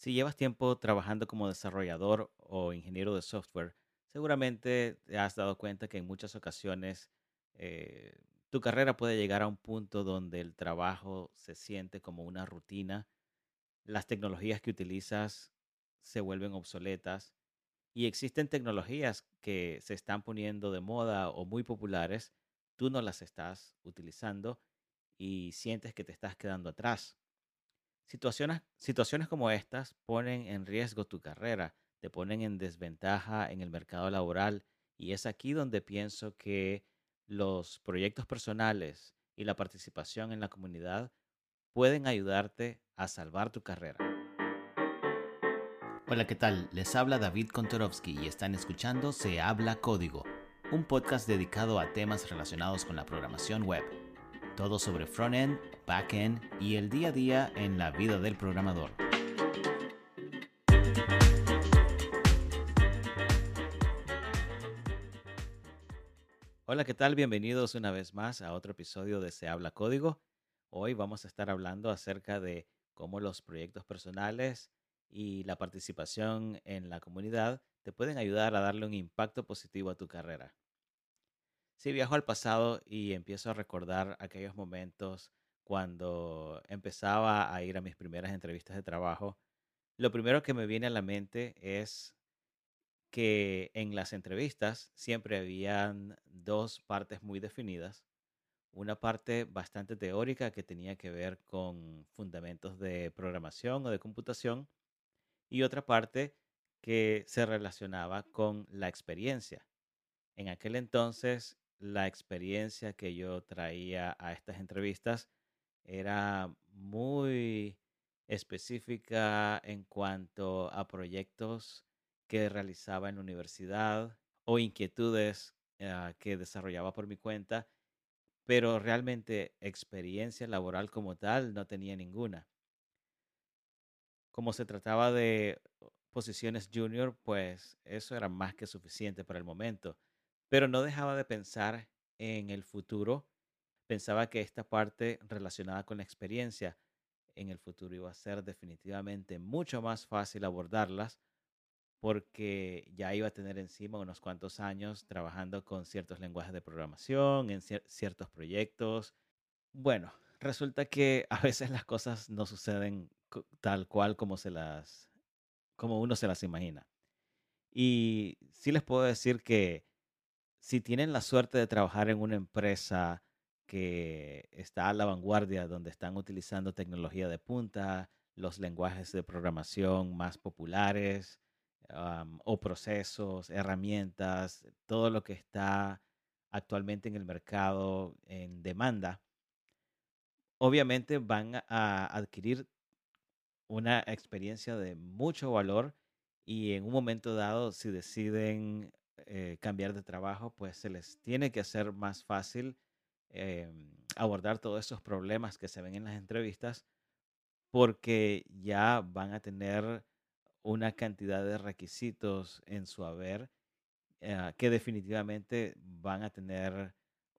Si llevas tiempo trabajando como desarrollador o ingeniero de software, seguramente te has dado cuenta que en muchas ocasiones eh, tu carrera puede llegar a un punto donde el trabajo se siente como una rutina, las tecnologías que utilizas se vuelven obsoletas y existen tecnologías que se están poniendo de moda o muy populares, tú no las estás utilizando y sientes que te estás quedando atrás. Situaciones, situaciones como estas ponen en riesgo tu carrera, te ponen en desventaja en el mercado laboral y es aquí donde pienso que los proyectos personales y la participación en la comunidad pueden ayudarte a salvar tu carrera. Hola, ¿qué tal? Les habla David Kontorovsky y están escuchando Se habla código, un podcast dedicado a temas relacionados con la programación web todo sobre frontend, backend y el día a día en la vida del programador. Hola, ¿qué tal? Bienvenidos una vez más a otro episodio de Se habla código. Hoy vamos a estar hablando acerca de cómo los proyectos personales y la participación en la comunidad te pueden ayudar a darle un impacto positivo a tu carrera. Si viajo al pasado y empiezo a recordar aquellos momentos cuando empezaba a ir a mis primeras entrevistas de trabajo, lo primero que me viene a la mente es que en las entrevistas siempre habían dos partes muy definidas. Una parte bastante teórica que tenía que ver con fundamentos de programación o de computación y otra parte que se relacionaba con la experiencia. En aquel entonces la experiencia que yo traía a estas entrevistas era muy específica en cuanto a proyectos que realizaba en la universidad o inquietudes ah, que desarrollaba por mi cuenta, pero realmente experiencia laboral como tal no tenía ninguna. Como se trataba de posiciones junior, pues eso era más que suficiente para el momento pero no dejaba de pensar en el futuro. Pensaba que esta parte relacionada con la experiencia en el futuro iba a ser definitivamente mucho más fácil abordarlas porque ya iba a tener encima unos cuantos años trabajando con ciertos lenguajes de programación, en ciertos proyectos. Bueno, resulta que a veces las cosas no suceden tal cual como se las como uno se las imagina. Y sí les puedo decir que si tienen la suerte de trabajar en una empresa que está a la vanguardia, donde están utilizando tecnología de punta, los lenguajes de programación más populares o procesos, herramientas, todo lo que está actualmente en el mercado en demanda, obviamente van a adquirir una experiencia de mucho valor y en un momento dado, si deciden eh, cambiar de trabajo, pues se les tiene que hacer más fácil em, abordar todos esos problemas que se ven en las entrevistas porque ya van a tener una cantidad de requisitos en su haber eh, que definitivamente van a tener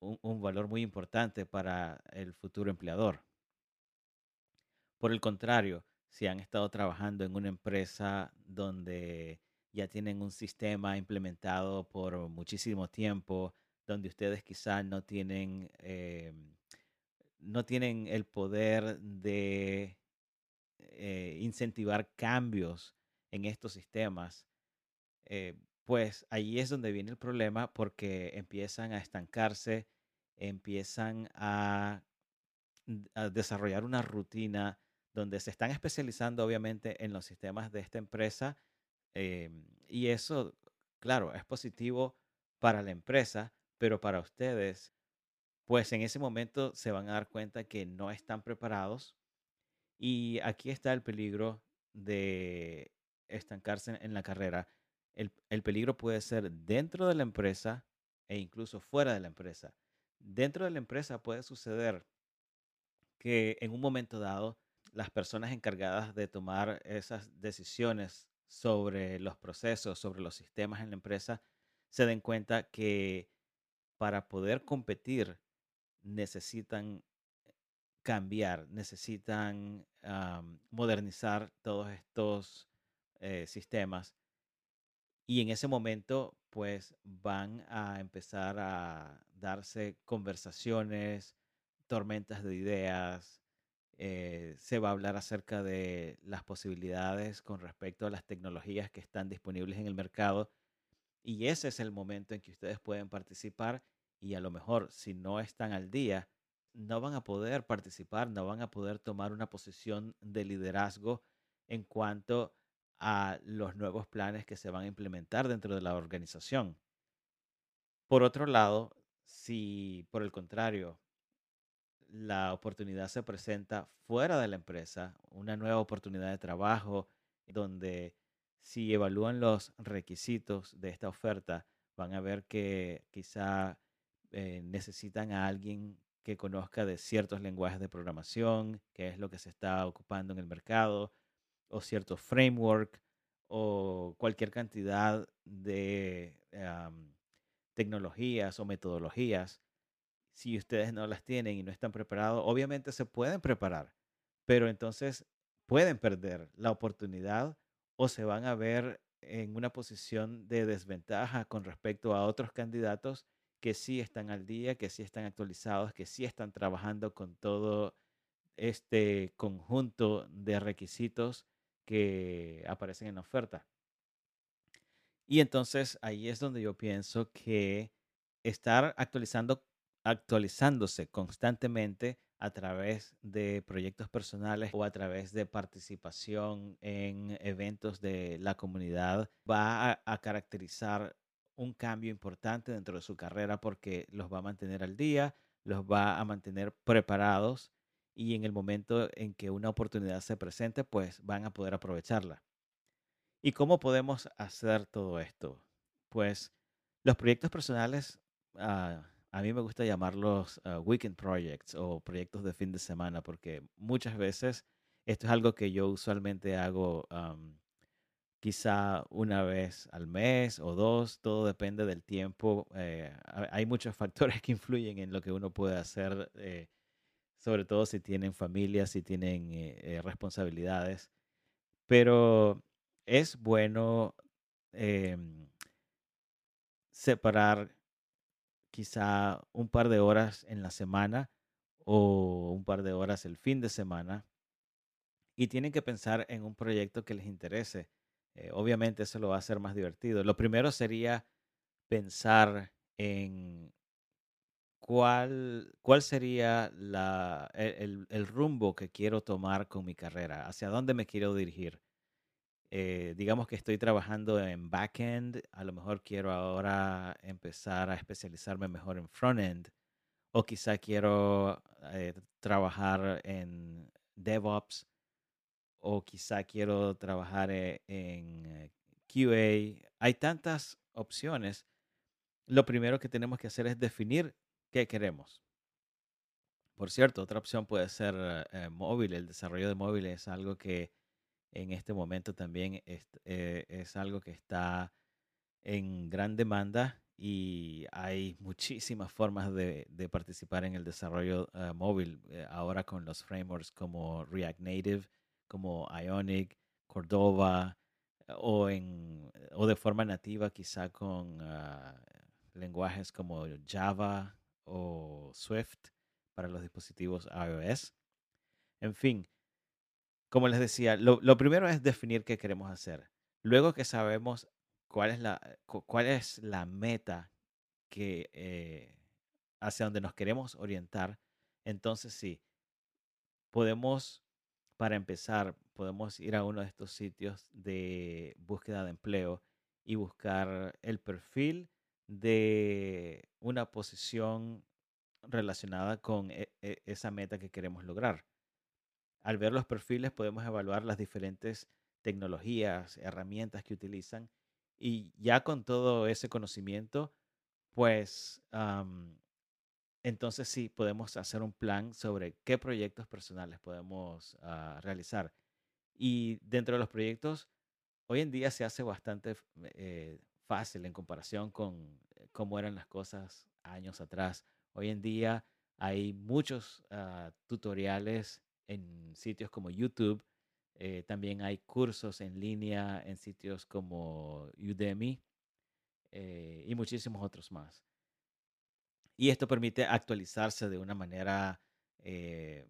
un, valor muy importante para el futuro empleador. Por el contrario, si han estado trabajando en una empresa donde ya tienen un sistema implementado por muchísimo tiempo, donde ustedes quizás no tienen, eh, no tienen el poder de eh, incentivar cambios en estos sistemas, eh, pues ahí es donde viene el problema porque empiezan a estancarse, empiezan a, a desarrollar una rutina donde se están especializando obviamente en los sistemas de esta empresa, Em, y eso, claro, es positivo para la empresa, pero para ustedes, pues en ese momento se van a dar cuenta que no están preparados. Y aquí está el peligro de estancarse en la carrera. El, el peligro puede ser dentro de la empresa e incluso fuera de la empresa. Dentro de la empresa puede suceder que en un momento dado las personas encargadas de tomar esas decisiones sobre los procesos, sobre los sistemas en la empresa, se den cuenta que para poder competir necesitan cambiar, necesitan modernizar todos estos eh, sistemas. Y en ese momento, pues van a empezar a darse conversaciones, tormentas de ideas, eh, se va a hablar acerca de las posibilidades con respecto a las tecnologías que están disponibles en el mercado. Y ese es el momento en que ustedes pueden participar y a lo mejor si no están al día, no van a poder participar, no van a poder tomar una posición de liderazgo en cuanto a los nuevos planes que se van a implementar dentro de la organización. Por otro lado, si por el contrario la oportunidad se presenta fuera de la empresa, una nueva oportunidad de trabajo donde si evalúan los requisitos de esta oferta, van a ver que quizá eh, necesitan a alguien que conozca de ciertos lenguajes de programación, que es lo que se está ocupando en el mercado, o cierto framework, o cualquier cantidad de tecnologías o metodologías si ustedes no las tienen y no están preparados, obviamente se pueden preparar, pero entonces pueden perder la oportunidad o se van a ver en una posición de desventaja con respecto a otros candidatos que sí están al día, que sí están actualizados, que sí están trabajando con todo este conjunto de requisitos que aparecen en la oferta. Y entonces ahí es donde yo pienso que estar actualizando actualizándose constantemente a través de proyectos personales o a través de participación en eventos de la comunidad va a, caracterizar un cambio importante dentro de su carrera porque los va a mantener al día, los va a mantener preparados y en el momento en que una oportunidad se presente, pues van a poder aprovecharla. ¿Y cómo podemos hacer todo esto? Pues los proyectos personales ah, a mí me gusta llamarlos ah, weekend projects o proyectos de fin de semana porque muchas veces esto es algo que yo usualmente hago quizá una vez al mes o dos, todo depende del tiempo. Eh, hay muchos factores que influyen en lo que uno puede hacer, eh, sobre todo si tienen familia, si tienen eh, responsabilidades. Pero es bueno em, separar quizá un par de horas en la semana o un par de horas el fin de semana y tienen que pensar en un proyecto que les interese. Eh, obviamente eso lo va a hacer más divertido. Lo primero sería pensar en cuál, cuál sería la, el, el rumbo que quiero tomar con mi carrera, hacia dónde me quiero dirigir. Eh, digamos que estoy trabajando en backend, a lo mejor quiero ahora empezar a especializarme mejor en frontend, o quizá quiero eh, trabajar en DevOps, o quizá quiero trabajar e, en eh, QA. Hay tantas opciones. Lo primero que tenemos que hacer es definir qué queremos. Por cierto, otra opción puede ser móvil. El desarrollo de móviles es algo que en este momento también es, eh, es algo que está en gran demanda y hay muchísimas formas de, de participar en el desarrollo eh, móvil eh, ahora con los frameworks como React Native, como Ionic, Cordova o, en, o de forma nativa quizá con ah, lenguajes como Java o Swift para los dispositivos iOS. En fin, como les decía, lo, primero es definir qué queremos hacer. Luego que sabemos cuál es la, cuál es la meta que, eh, hacia donde nos queremos orientar, entonces sí, podemos, para empezar, podemos ir a uno de estos sitios de búsqueda de empleo y buscar el perfil de una posición relacionada con e, e, esa meta que queremos lograr. Al ver los perfiles podemos evaluar las diferentes tecnologías, herramientas que utilizan y ya con todo ese conocimiento, pues entonces sí podemos hacer un plan sobre qué proyectos personales podemos ah, realizar. Y dentro de los proyectos, hoy en día se hace bastante eh, fácil en comparación con eh, cómo eran las cosas años atrás. Hoy en día hay muchos ah, tutoriales en sitios como YouTube. Eh, también hay cursos en línea en sitios como Udemy eh, y muchísimos otros más. Y esto permite actualizarse de una manera eh,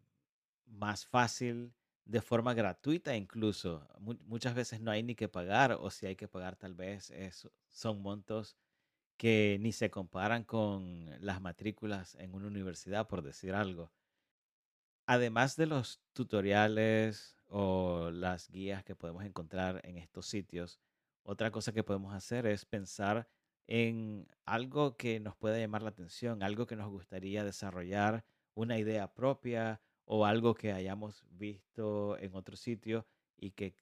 más fácil, de forma gratuita incluso. muchas veces no hay ni que pagar o si hay que pagar tal vez son montos que ni se comparan con las matrículas en una universidad, por decir algo. Además de los tutoriales o las guías que podemos encontrar en estos sitios, otra cosa que podemos hacer es pensar en algo que nos pueda llamar la atención, algo que nos gustaría desarrollar, una idea propia o algo que hayamos visto en otro sitio y que,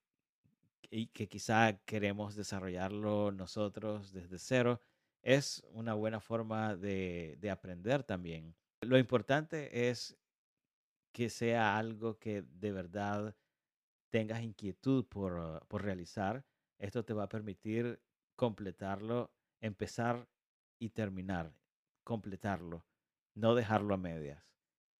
y que quizá queremos desarrollarlo nosotros desde cero, es una buena forma de, de aprender también. Lo importante es que sea algo que de verdad tengas inquietud por, por realizar. Esto te va a permitir completarlo empezar y terminar, completarlo, no dejarlo a medias.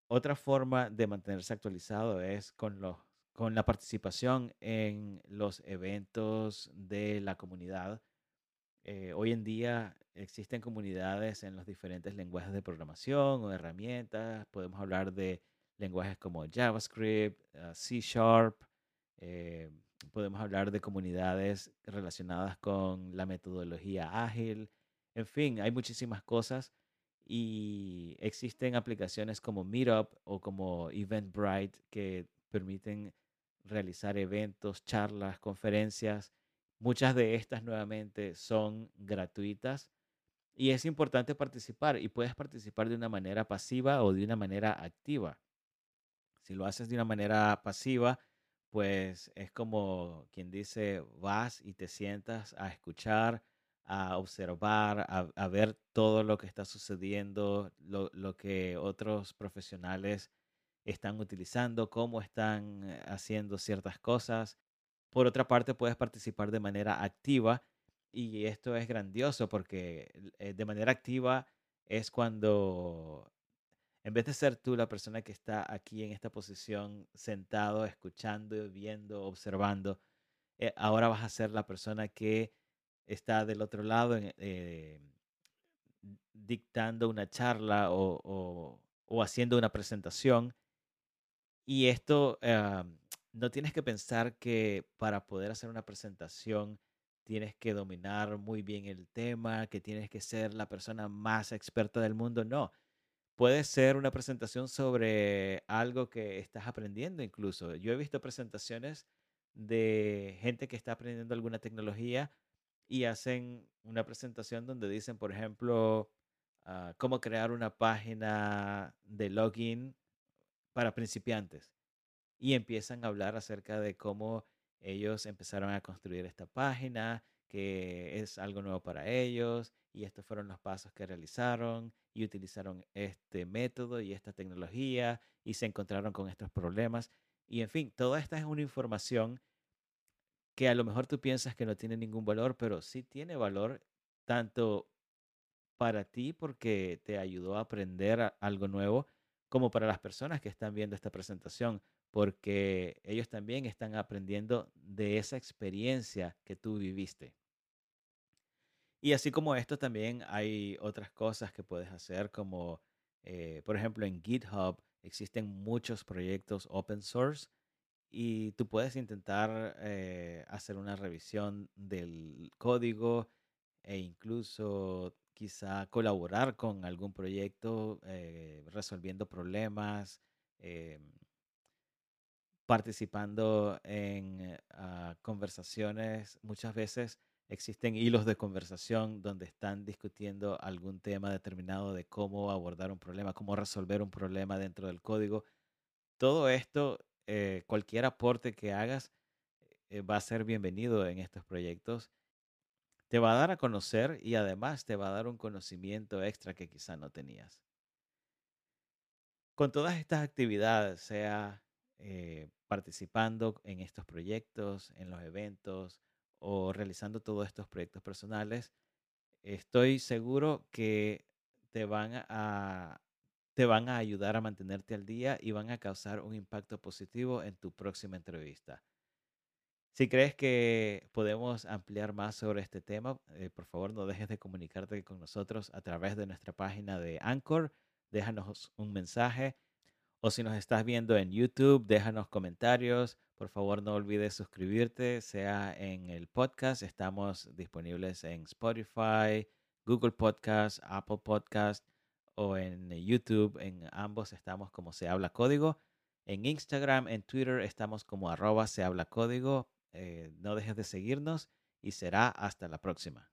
Otra forma de mantenerse actualizado es con, los, con la participación en los eventos de la comunidad. Eh, hoy en día existen comunidades en los diferentes lenguajes de programación o herramientas. Podemos hablar de lenguajes como JavaScript, uh, C Sharp, eh, podemos hablar de comunidades relacionadas con la metodología ágil. En fin, hay muchísimas cosas y existen aplicaciones como Meetup o como Eventbrite que permiten realizar eventos, charlas, conferencias. Muchas de estas nuevamente son gratuitas y es importante participar y puedes participar de una manera pasiva o de una manera activa. Si lo haces de una manera pasiva, pues es como quien dice, vas y te sientas a escuchar, a observar, a, ver todo lo que está sucediendo, lo, lo, que otros profesionales están utilizando, cómo están eh, haciendo ciertas cosas. Por otra parte, puedes participar de manera activa y esto es grandioso porque eh, de manera activa es cuando en vez de ser tú la persona que está aquí en esta posición, sentado, escuchando, viendo, observando, eh, ahora vas a ser la persona que está del otro lado eh, dictando una charla o, haciendo una presentación. Y esto, ah, no tienes que pensar que para poder hacer una presentación tienes que dominar muy bien el tema, que tienes que ser la persona más experta del mundo. No, Puede ser una presentación sobre algo que estás aprendiendo incluso. Yo he visto presentaciones de gente que está aprendiendo alguna tecnología y hacen una presentación donde dicen, por ejemplo, ah, cómo crear una página de login para principiantes. Y empiezan a hablar acerca de cómo ellos empezaron a construir esta página, que es algo nuevo para ellos y estos fueron los pasos que realizaron y utilizaron este método y esta tecnología y se encontraron con estos problemas. Y en fin, toda esta es una información que a lo mejor tú piensas que no tiene ningún valor, pero sí tiene valor tanto para ti porque te ayudó a aprender algo nuevo, como para las personas que están viendo esta presentación, porque ellos también están aprendiendo de esa experiencia que tú viviste. Y así como esto, también hay otras cosas que puedes hacer, como eh, por ejemplo en GitHub existen muchos proyectos open source y tú puedes intentar eh, hacer una revisión del código e incluso quizá colaborar con algún proyecto eh, resolviendo problemas, participando en ah, conversaciones. Muchas veces existen hilos de conversación donde están discutiendo algún tema determinado de cómo abordar un problema, cómo resolver un problema dentro del código. Todo esto, eh, cualquier aporte que hagas eh, va a ser bienvenido en estos proyectos. Te va a dar a conocer y además te va a dar un conocimiento extra que quizá no tenías. Con todas estas actividades, sea eh, participando en estos proyectos, en los eventos, o realizando todos estos proyectos personales, estoy seguro que te van a, te van a ayudar a mantenerte al día y van a causar un impacto positivo en tu próxima entrevista. Si crees que podemos ampliar más sobre este tema, eh, por favor no dejes de comunicarte con nosotros a través de nuestra página de Anchor. Déjanos un mensaje o si nos estás viendo en YouTube, déjanos comentarios. Por favor, no olvides suscribirte, sea en el podcast. Estamos disponibles en Spotify, Google Podcast, Apple Podcast o en YouTube. En ambos estamos como Se Habla Código. En Instagram, en Twitter estamos como arroba Se Habla Código. Eh, no dejes de seguirnos y será hasta la próxima.